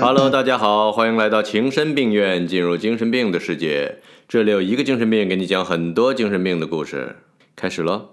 Hello，大家好，欢迎来到情深病院，进入精神病的世界。这里有一个精神病给你讲很多精神病的故事。开始喽。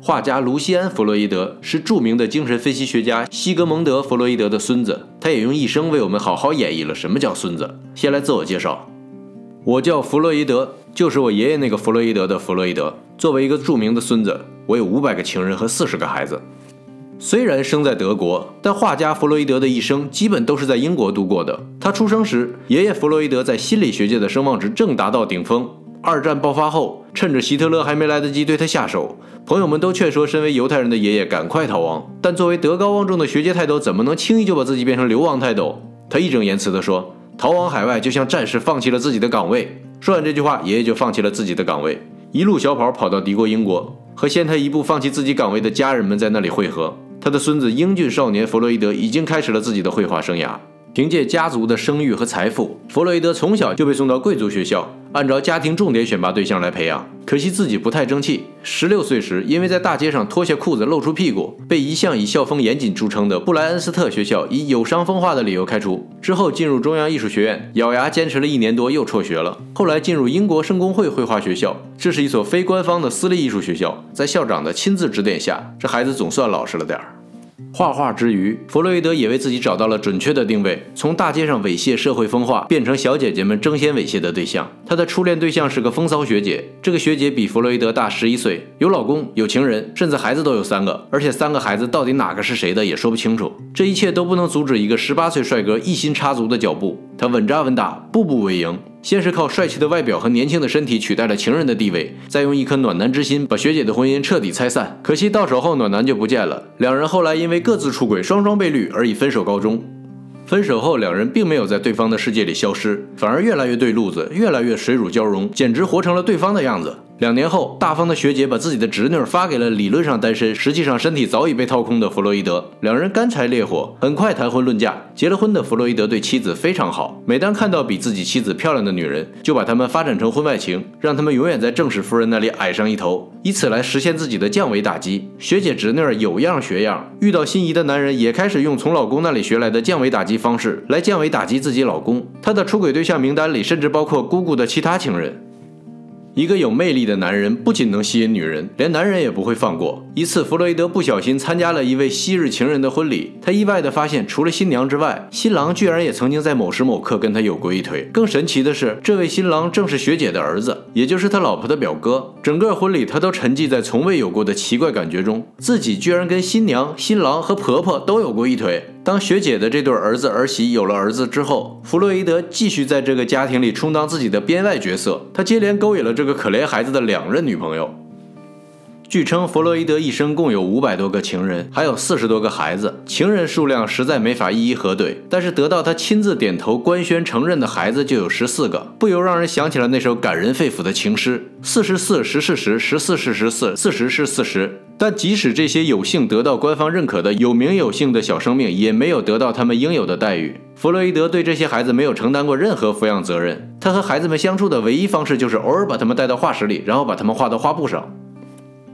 画家卢西安·弗洛伊德是著名的精神分析学家西格蒙德·弗洛伊德的孙子，他也用一生为我们好好演绎了什么叫孙子。先来自我介绍，我叫弗洛伊德，就是我爷爷那个弗洛伊德的弗洛伊德。作为一个著名的孙子，我有五百个情人和四十个孩子。虽然生在德国，但画家弗洛伊德的一生基本都是在英国度过的。他出生时，爷爷弗洛伊德在心理学界的声望值正达到顶峰。二战爆发后，趁着希特勒还没来得及对他下手，朋友们都劝说身为犹太人的爷爷赶快逃亡。但作为德高望重的学界泰斗，怎么能轻易就把自己变成流亡泰斗？他义正言辞地说：“逃亡海外，就像战士放弃了自己的岗位。”说完这句话，爷爷就放弃了自己的岗位，一路小跑跑到敌国英国，和先他一步放弃自己岗位的家人们在那里汇合。他的孙子英俊少年弗洛伊德已经开始了自己的绘画生涯。凭借家族的声誉和财富，弗洛伊德从小就被送到贵族学校，按照家庭重点选拔对象来培养。可惜自己不太争气。十六岁时，因为在大街上脱下裤子露出屁股，被一向以校风严谨著称的布莱恩斯特学校以有伤风化的理由开除。之后进入中央艺术学院，咬牙坚持了一年多，又辍学了。后来进入英国圣公会绘画学校，这是一所非官方的私立艺术学校。在校长的亲自指点下，这孩子总算老实了点儿。画画之余，弗洛伊德也为自己找到了准确的定位，从大街上猥亵社会风化，变成小姐姐们争先猥亵的对象。他的初恋对象是个风骚学姐，这个学姐比弗洛伊德大十一岁，有老公，有情人，甚至孩子都有三个，而且三个孩子到底哪个是谁的也说不清楚。这一切都不能阻止一个十八岁帅哥一心插足的脚步，他稳扎稳打，步步为营。先是靠帅气的外表和年轻的身体取代了情人的地位，再用一颗暖男之心把学姐的婚姻彻底拆散。可惜到手后暖男就不见了，两人后来因为各自出轨，双双被绿而以分手告终。分手后，两人并没有在对方的世界里消失，反而越来越对路子，越来越水乳交融，简直活成了对方的样子。两年后，大方的学姐把自己的侄女发给了理论上单身，实际上身体早已被掏空的弗洛伊德。两人干柴烈火，很快谈婚论嫁。结了婚的弗洛伊德对妻子非常好，每当看到比自己妻子漂亮的女人，就把她们发展成婚外情，让他们永远在正室夫人那里矮上一头，以此来实现自己的降维打击。学姐侄女有样学样，遇到心仪的男人，也开始用从老公那里学来的降维打击方式来降维打击自己老公。她的出轨对象名单里甚至包括姑姑的其他情人。一个有魅力的男人不仅能吸引女人，连男人也不会放过。一次，弗洛伊德不小心参加了一位昔日情人的婚礼，他意外地发现，除了新娘之外，新郎居然也曾经在某时某刻跟他有过一腿。更神奇的是，这位新郎正是学姐的儿子，也就是他老婆的表哥。整个婚礼，他都沉寂在从未有过的奇怪感觉中，自己居然跟新娘、新郎和婆婆都有过一腿。当学姐的这对儿子儿媳有了儿子之后，弗洛伊德继续在这个家庭里充当自己的编外角色。他接连勾引了这个可怜孩子的两任女朋友。据称，弗洛伊德一生共有五百多个情人，还有四十多个孩子。情人数量实在没法一一核对，但是得到他亲自点头官宣承认的孩子就有十四个，不由让人想起了那首感人肺腑的情诗：四十四，十是十，十四是十四，四十是四十。但即使这些有幸得到官方认可的有名有姓的小生命，也没有得到他们应有的待遇。弗洛伊德对这些孩子没有承担过任何抚养责任，他和孩子们相处的唯一方式就是偶尔把他们带到画室里，然后把他们画到画布上。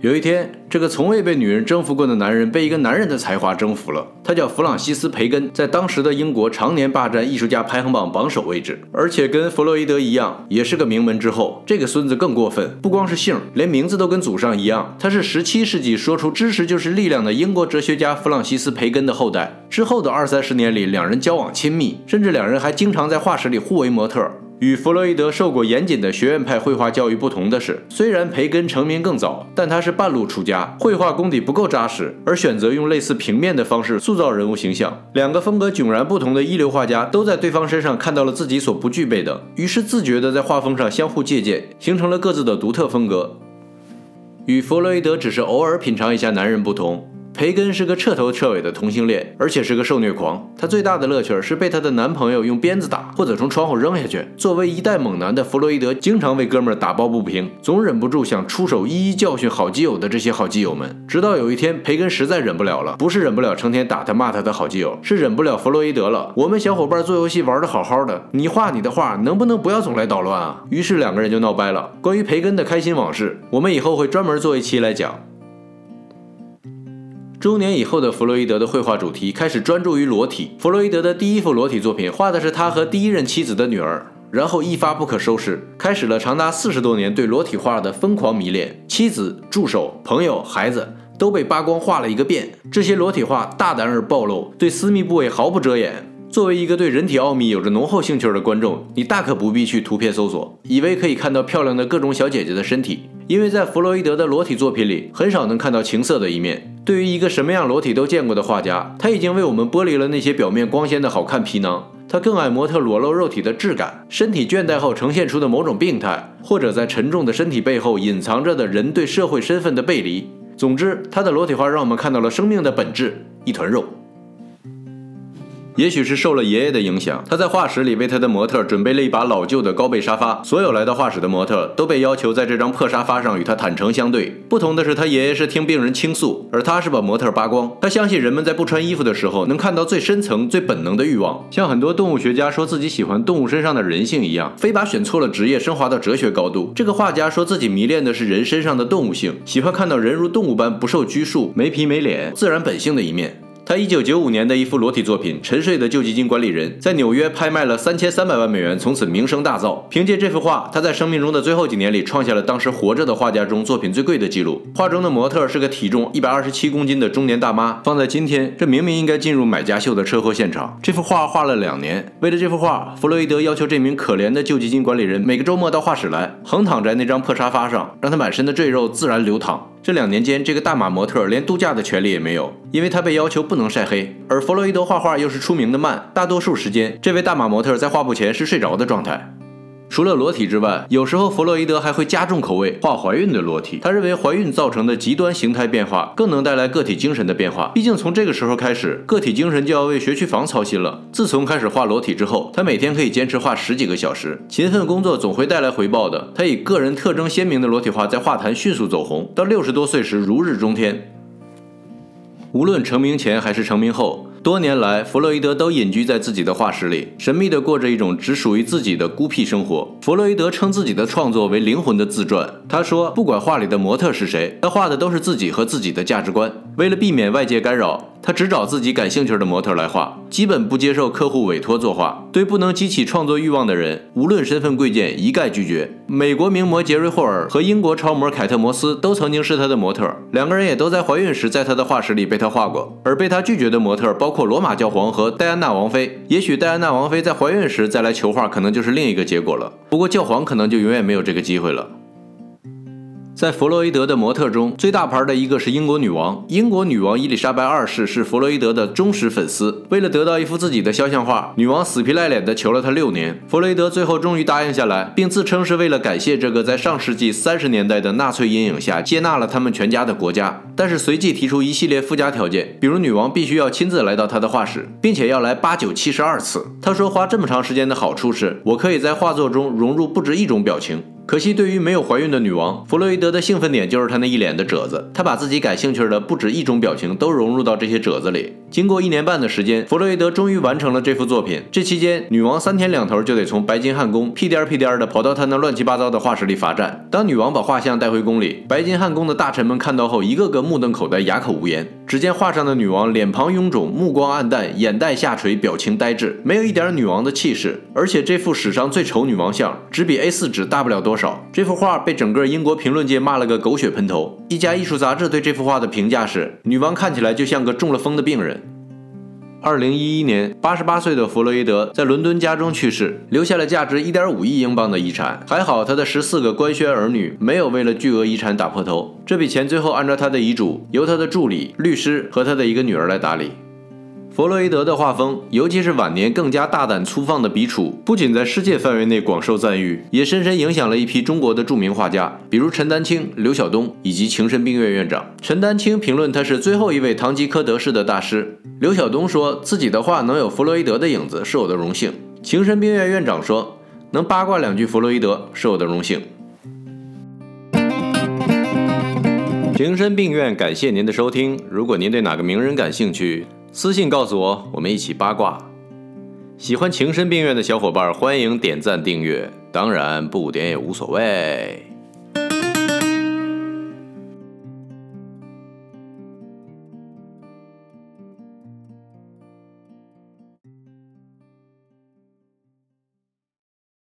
有一天，这个从未被女人征服过的男人被一个男人的才华征服了。他叫弗朗西斯·培根，在当时的英国常年霸占艺术家排行榜榜首位置，而且跟弗洛伊德一样，也是个名门之后。这个孙子更过分，不光是姓，连名字都跟祖上一样。他是17世纪说出“知识就是力量”的英国哲学家弗朗西斯·培根的后代。之后的二三十年里，两人交往亲密，甚至两人还经常在画室里互为模特。与弗洛伊德受过严谨的学院派绘画教育不同的是，虽然培根成名更早，但他是半路出家，绘画功底不够扎实，而选择用类似平面的方式塑造人物形象。两个风格迥然不同的一流画家都在对方身上看到了自己所不具备的，于是自觉地在画风上相互借鉴，形成了各自的独特风格。与弗洛伊德只是偶尔品尝一下男人不同。培根是个彻头彻尾的同性恋，而且是个受虐狂。他最大的乐趣是被他的男朋友用鞭子打，或者从窗户扔下去。作为一代猛男的弗洛伊德，经常为哥们儿打抱不平，总忍不住想出手一一教训好基友的这些好基友们。直到有一天，培根实在忍不了了，不是忍不了成天打他骂他的好基友，是忍不了弗洛伊德了。我们小伙伴做游戏玩的好好的，你画你的画，能不能不要总来捣乱啊？于是两个人就闹掰了。关于培根的开心往事，我们以后会专门做一期来讲。中年以后的弗洛伊德的绘画主题开始专注于裸体。弗洛伊德的第一幅裸体作品画的是他和第一任妻子的女儿，然后一发不可收拾，开始了长达四十多年对裸体画的疯狂迷恋。妻子、助手、朋友、孩子都被扒光画了一个遍。这些裸体画大胆而暴露，对私密部位毫不遮掩。作为一个对人体奥秘有着浓厚兴趣的观众，你大可不必去图片搜索，以为可以看到漂亮的各种小姐姐的身体，因为在弗洛伊德的裸体作品里，很少能看到情色的一面。对于一个什么样裸体都见过的画家，他已经为我们剥离了那些表面光鲜的好看皮囊。他更爱模特裸露肉体的质感，身体倦怠后呈现出的某种病态，或者在沉重的身体背后隐藏着的人对社会身份的背离。总之，他的裸体画让我们看到了生命的本质——一团肉。也许是受了爷爷的影响，他在画室里为他的模特准备了一把老旧的高背沙发。所有来到画室的模特都被要求在这张破沙发上与他坦诚相对。不同的是，他爷爷是听病人倾诉，而他是把模特扒光。他相信人们在不穿衣服的时候能看到最深层、最本能的欲望，像很多动物学家说自己喜欢动物身上的人性一样，非把选错了职业升华到哲学高度。这个画家说自己迷恋的是人身上的动物性，喜欢看到人如动物般不受拘束、没皮没脸、自然本性的一面。他一九九五年的一幅裸体作品《沉睡的旧基金管理人》在纽约拍卖了三千三百万美元，从此名声大噪。凭借这幅画，他在生命中的最后几年里创下了当时活着的画家中作品最贵的记录。画中的模特是个体重一百二十七公斤的中年大妈。放在今天，这明明应该进入买家秀的车祸现场。这幅画画了两年，为了这幅画，弗洛伊德要求这名可怜的旧基金管理人每个周末到画室来，横躺在那张破沙发上，让他满身的赘肉自然流淌。这两年间，这个大码模特连度假的权利也没有，因为他被要求不能晒黑。而弗洛伊德画画又是出名的慢，大多数时间，这位大码模特在画布前是睡着的状态。除了裸体之外，有时候弗洛伊德还会加重口味，画怀孕的裸体。他认为怀孕造成的极端形态变化更能带来个体精神的变化。毕竟从这个时候开始，个体精神就要为学区房操心了。自从开始画裸体之后，他每天可以坚持画十几个小时。勤奋工作总会带来回报的。他以个人特征鲜明的裸体画在画坛迅速走红，到六十多岁时如日中天。无论成名前还是成名后。多年来，弗洛伊德都隐居在自己的画室里，神秘地过着一种只属于自己的孤僻生活。弗洛伊德称自己的创作为灵魂的自传。他说，不管画里的模特是谁，他画的都是自己和自己的价值观。为了避免外界干扰。他只找自己感兴趣的模特来画，基本不接受客户委托作画。对不能激起创作欲望的人，无论身份贵贱，一概拒绝。美国名模杰瑞霍尔和英国超模凯特摩斯都曾经是他的模特，两个人也都在怀孕时在他的画室里被他画过。而被他拒绝的模特包括罗马教皇和戴安娜王妃。也许戴安娜王妃在怀孕时再来求画，可能就是另一个结果了。不过教皇可能就永远没有这个机会了。在弗洛伊德的模特中，最大牌的一个是英国女王。英国女王伊丽莎白二世是弗洛伊德的忠实粉丝。为了得到一幅自己的肖像画，女王死皮赖脸地求了他六年。弗洛伊德最后终于答应下来，并自称是为了感谢这个在上世纪三十年代的纳粹阴影下接纳了他们全家的国家。但是随即提出一系列附加条件，比如女王必须要亲自来到他的画室，并且要来八九七十二次。他说花这么长时间的好处是，我可以在画作中融入不止一种表情。可惜，对于没有怀孕的女王，弗洛伊德的兴奋点就是他那一脸的褶子。他把自己感兴趣的不止一种表情都融入到这些褶子里。经过一年半的时间，弗洛伊德终于完成了这幅作品。这期间，女王三天两头就得从白金汉宫屁颠屁颠的跑到他那乱七八糟的画室里罚站。当女王把画像带回宫里，白金汉宫的大臣们看到后，一个个目瞪口呆，哑口无言。只见画上的女王脸庞臃肿，目光暗淡，眼袋下垂，表情呆滞，没有一点女王的气势。而且这幅史上最丑女王像，只比 A4 纸大不了多少。这幅画被整个英国评论界骂了个狗血喷头。一家艺术杂志对这幅画的评价是：女王看起来就像个中了风的病人。二零一一年，八十八岁的弗洛伊德在伦敦家中去世，留下了价值一点五亿英镑的遗产。还好，他的十四个官宣儿女没有为了巨额遗产打破头。这笔钱最后按照他的遗嘱，由他的助理、律师和他的一个女儿来打理。弗洛伊德的画风，尤其是晚年更加大胆粗放的笔触，不仅在世界范围内广受赞誉，也深深影响了一批中国的著名画家，比如陈丹青、刘晓东以及情深病院院长。陈丹青评论他是最后一位堂吉诃德式的大师。刘晓东说自己的画能有弗洛伊德的影子是我的荣幸。情深病院院长说能八卦两句弗洛伊德是我的荣幸。情深病院感谢您的收听，如果您对哪个名人感兴趣。私信告诉我，我们一起八卦。喜欢情深病院的小伙伴，欢迎点赞订阅，当然不点也无所谓。